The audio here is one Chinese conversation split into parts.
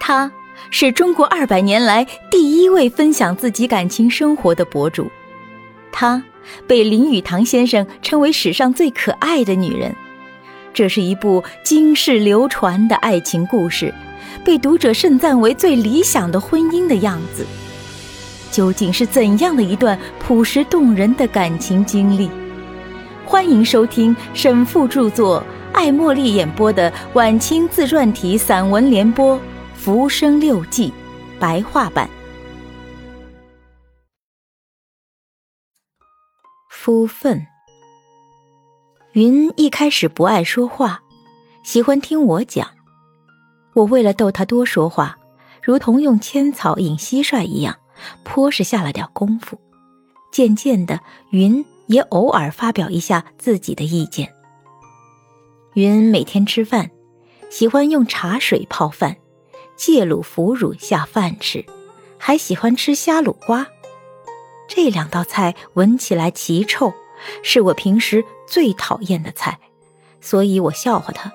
她是中国二百年来第一位分享自己感情生活的博主，她被林语堂先生称为史上最可爱的女人。这是一部经世流传的爱情故事，被读者盛赞为最理想的婚姻的样子。究竟是怎样的一段朴实动人的感情经历？欢迎收听沈复著作、艾茉莉演播的晚清自传体散文联播《浮生六记》白话版。夫愤。云一开始不爱说话，喜欢听我讲。我为了逗他多说话，如同用千草引蟋蟀一样，颇是下了点功夫。渐渐的，云。也偶尔发表一下自己的意见。云每天吃饭，喜欢用茶水泡饭，芥卤腐乳下饭吃，还喜欢吃虾卤瓜。这两道菜闻起来奇臭，是我平时最讨厌的菜，所以我笑话他：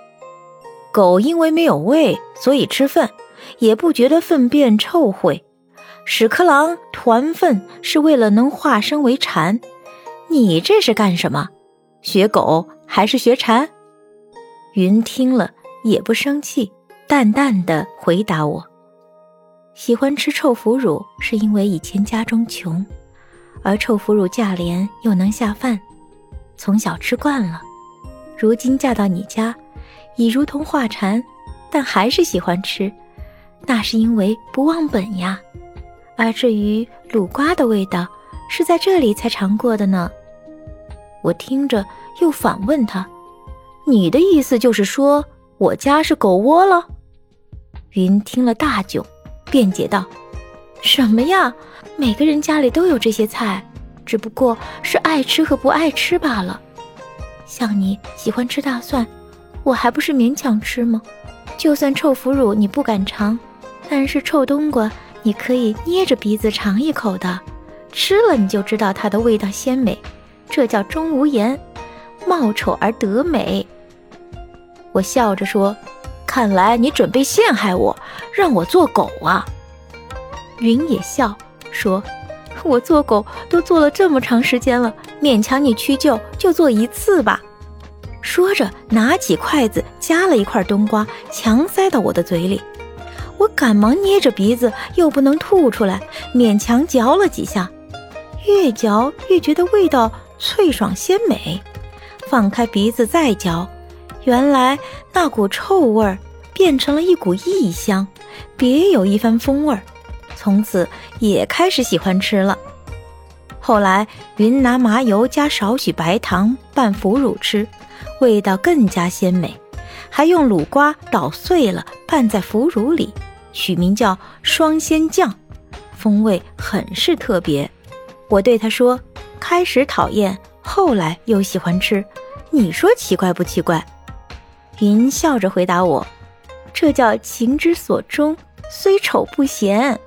狗因为没有胃，所以吃粪，也不觉得粪便臭秽；屎壳郎团粪是为了能化身为蝉。你这是干什么？学狗还是学蝉？云听了也不生气，淡淡的回答我：“喜欢吃臭腐乳，是因为以前家中穷，而臭腐乳价廉又能下饭，从小吃惯了。如今嫁到你家，已如同化蝉，但还是喜欢吃，那是因为不忘本呀。而至于卤瓜的味道。”是在这里才尝过的呢。我听着又反问他：“你的意思就是说我家是狗窝了？”云听了大窘，辩解道：“什么呀？每个人家里都有这些菜，只不过是爱吃和不爱吃罢了。像你喜欢吃大蒜，我还不是勉强吃吗？就算臭腐乳你不敢尝，但是臭冬瓜你可以捏着鼻子尝一口的。”吃了你就知道它的味道鲜美，这叫钟无艳，貌丑而得美。我笑着说：“看来你准备陷害我，让我做狗啊。”云也笑说：“我做狗都做了这么长时间了，勉强你屈就，就做一次吧。”说着，拿起筷子夹了一块冬瓜，强塞到我的嘴里。我赶忙捏着鼻子，又不能吐出来，勉强嚼了几下。越嚼越觉得味道脆爽鲜美，放开鼻子再嚼，原来那股臭味儿变成了一股异香，别有一番风味儿。从此也开始喜欢吃了。后来云拿麻油加少许白糖拌腐乳吃，味道更加鲜美，还用卤瓜捣碎了拌在腐乳里，取名叫双鲜酱，风味很是特别。我对他说：“开始讨厌，后来又喜欢吃，你说奇怪不奇怪？”云笑着回答我：“这叫情之所钟，虽丑不嫌。”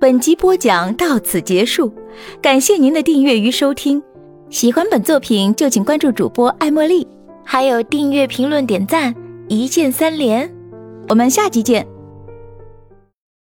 本集播讲到此结束，感谢您的订阅与收听。喜欢本作品就请关注主播艾茉莉，还有订阅、评论、点赞，一键三连。我们下集见。